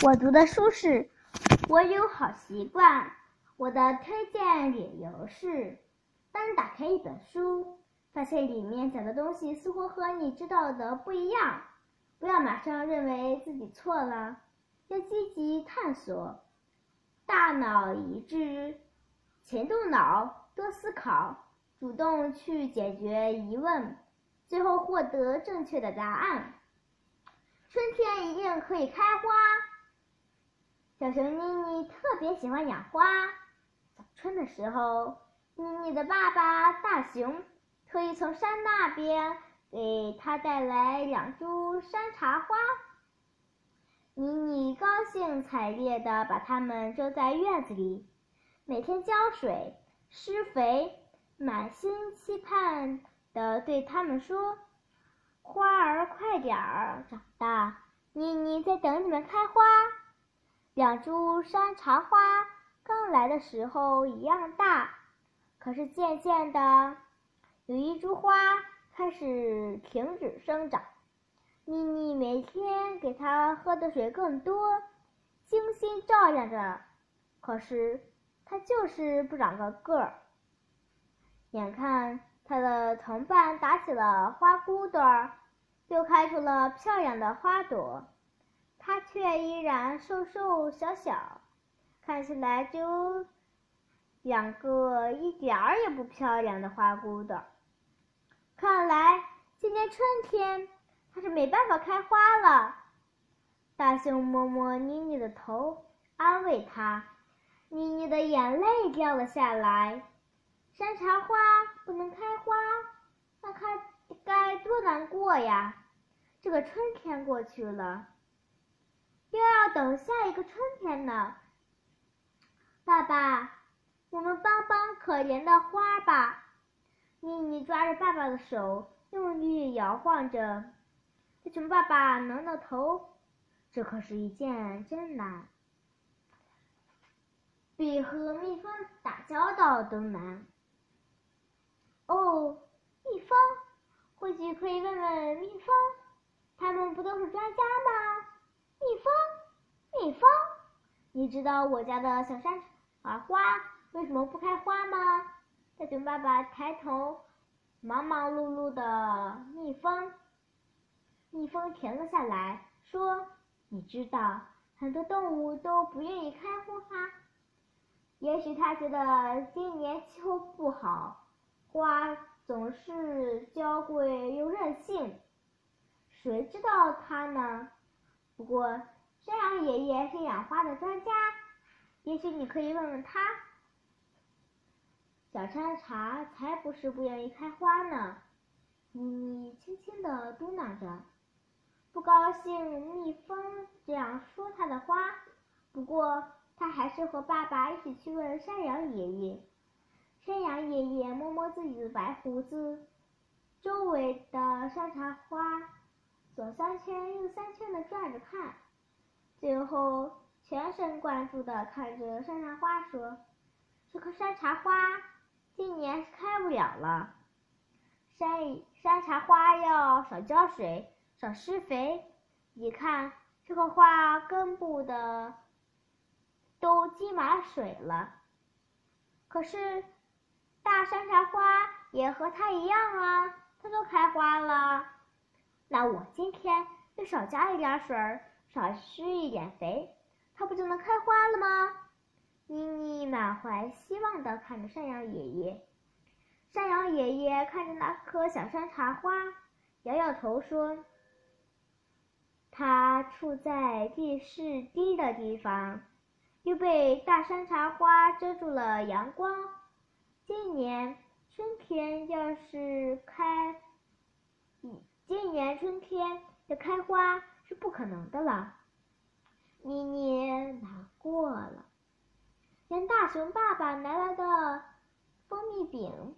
我读的书是《我有好习惯》，我的推荐理由是：当你打开一本书，发现里面讲的东西似乎和你知道的不一样，不要马上认为自己错了，要积极探索，大脑一致，勤动脑，多思考，主动去解决疑问，最后获得正确的答案。春天一定可以开花。小熊妮妮特别喜欢养花。早春的时候，妮妮的爸爸大熊特意从山那边给她带来两株山茶花。妮妮高兴采烈地把它们种在院子里，每天浇水、施肥，满心期盼地对它们说。花儿快点儿长大，妮妮在等你们开花。两株山茶花刚来的时候一样大，可是渐渐的，有一株花开始停止生长。妮妮每天给它喝的水更多，精心照料着，可是它就是不长个个儿。眼看。他的同伴打起了花骨朵儿，又开出了漂亮的花朵，他却依然瘦瘦小小，看起来就两个一点也不漂亮的花骨朵。看来今年春天它是没办法开花了。大熊摸摸妮妮的头，安慰她。妮妮的眼泪掉了下来。山茶花不能开花，那它该多难过呀！这个春天过去了，又要等下一个春天呢。爸爸，我们帮帮可怜的花吧！妮妮抓着爸爸的手，用力摇晃着。他熊爸爸挠挠头，这可是一件真难，比和蜜蜂打交道都难。哦，蜜蜂，或许可以问问蜜蜂，他们不都是专家吗？蜜蜂，蜜蜂，你知道我家的小山花为什么不开花吗？大熊爸爸抬头，忙忙碌碌的蜜蜂，蜜蜂停了下来，说：“你知道，很多动物都不愿意开花，也许他觉得今年气候不好。”花总是娇贵又任性，谁知道它呢？不过山羊爷爷是养花的专家，也许你可以问问他。小山茶才不是不愿意开花呢，妮妮轻轻地嘟囔着，不高兴蜜蜂这样说它的花。不过他还是和爸爸一起去问山羊爷爷。山羊爷爷摸摸自己的白胡子，周围的山茶花左三圈右三圈的转着看，最后全神贯注的看着山茶花说：“这棵山茶花今年是开不了了。山山茶花要少浇水，少施肥。你看这棵花根部的都积满水了，可是。”大山茶花也和它一样啊，它都开花了。那我今天就少加一点水，少施一点肥，它不就能开花了吗？妮妮满怀希望地看着山羊爷爷。山羊爷爷看着那棵小山茶花，摇摇头说：“它处在地势低的地方，又被大山茶花遮住了阳光。”今年春天要是开，今年春天要开花是不可能的了。妮妮难过了，连大熊爸爸拿来的蜂蜜饼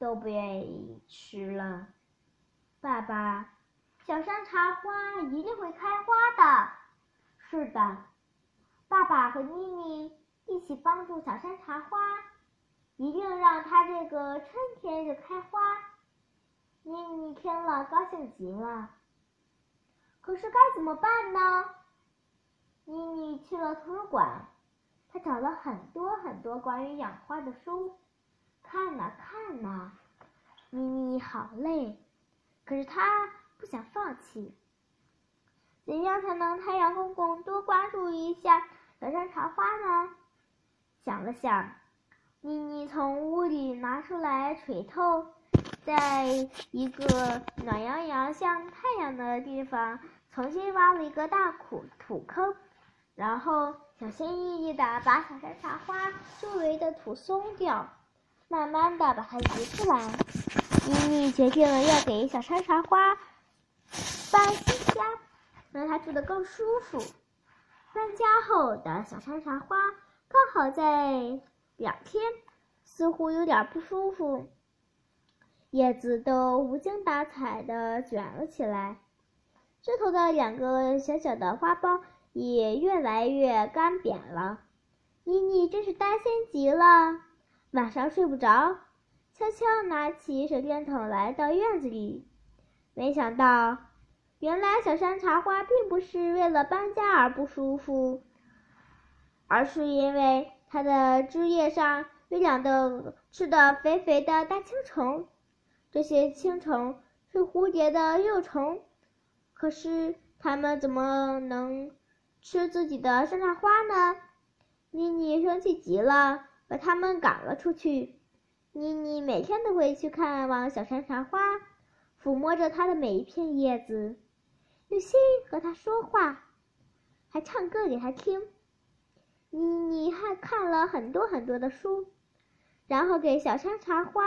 都不愿意吃了。爸爸，小山茶花一定会开花的。是的，爸爸和妮妮一起帮助小山茶花。一定让它这个春天就开花。妮妮听了高兴极了。可是该怎么办呢？妮妮去了图书馆，她找了很多很多关于养花的书，看呐看呐。妮妮好累，可是她不想放弃。怎样才能太阳公公多关注一下小山茶花呢？想了想，妮妮从屋里拿出来锤头，在一个暖洋洋、像太阳的地方重新挖了一个大土土坑，然后小心翼翼地把小山茶花周围的土松掉，慢慢地把它移出来。妮妮决定了要给小山茶花搬新家，让它住得更舒服。搬家后的小山茶花。刚好在两天，似乎有点不舒服，叶子都无精打采的卷了起来，枝头的两个小小的花苞也越来越干瘪了。妮妮真是担心极了，晚上睡不着，悄悄拿起手电筒来到院子里，没想到，原来小山茶花并不是为了搬家而不舒服。而是因为它的枝叶上有两个吃的肥肥的大青虫，这些青虫是蝴蝶的幼虫，可是它们怎么能吃自己的山茶花呢？妮妮生气极了，把它们赶了出去。妮妮每天都会去看望小山茶花，抚摸着它的每一片叶子，用心和它说话，还唱歌给它听。妮妮还看了很多很多的书，然后给小山茶花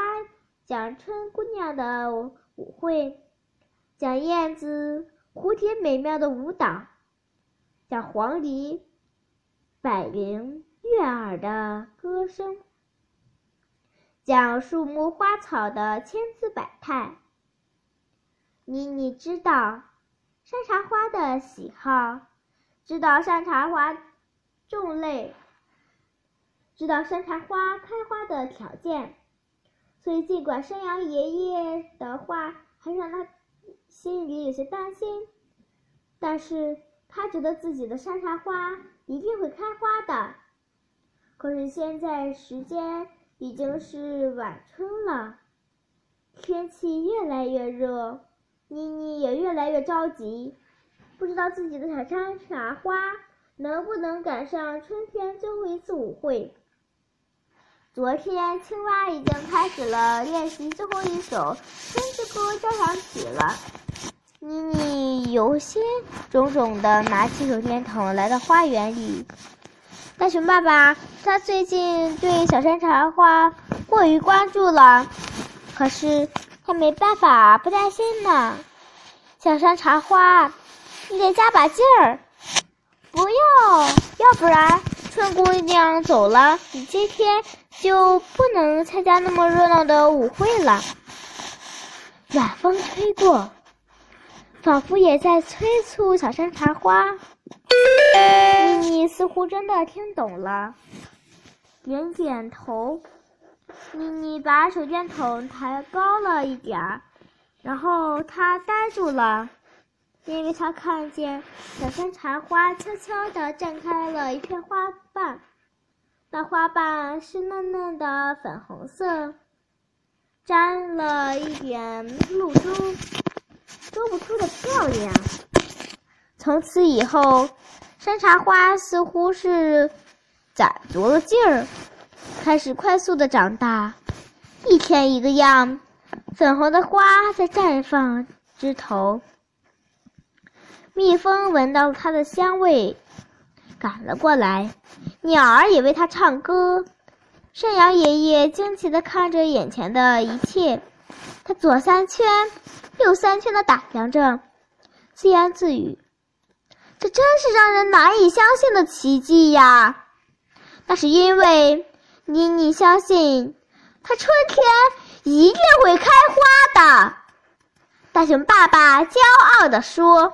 讲春姑娘的舞会，讲燕子、蝴蝶美妙的舞蹈，讲黄鹂、百灵悦耳的歌声，讲树木花草的千姿百态。妮妮知道山茶花的喜好，知道山茶花。种类，知道山茶花开花的条件，所以尽管山羊爷爷的话还让他心里有些担心，但是他觉得自己的山茶花一定会开花的。可是现在时间已经是晚春了，天气越来越热，妮妮也越来越着急，不知道自己的小山茶花。能不能赶上春天最后一次舞会？昨天青蛙已经开始了练习最后一首春之歌交响曲了。妮妮忧心忡忡地拿起手电筒来到花园里。大熊爸爸，他最近对小山茶花过于关注了，可是他没办法不担心呢。小山茶花，你得加把劲儿。不要，要不然春姑娘走了，你今天就不能参加那么热闹的舞会了。暖风吹过，仿佛也在催促小山茶花。妮妮似乎真的听懂了，点点头。妮妮把手电筒抬高了一点儿，然后她呆住了。因为她看见小山茶花悄悄地绽开了一片花瓣，那花瓣是嫩嫩的粉红色，沾了一点露珠，说不出的漂亮。从此以后，山茶花似乎是攒足了劲儿，开始快速的长大，一天一个样，粉红的花在绽放枝头。蜜蜂闻到了它的香味，赶了过来。鸟儿也为它唱歌。山羊爷爷惊奇地看着眼前的一切，他左三圈，右三圈地打量着，自言自语：“这真是让人难以相信的奇迹呀！”那是因为妮妮相信，它春天一定会开花的。大熊爸爸骄傲地说。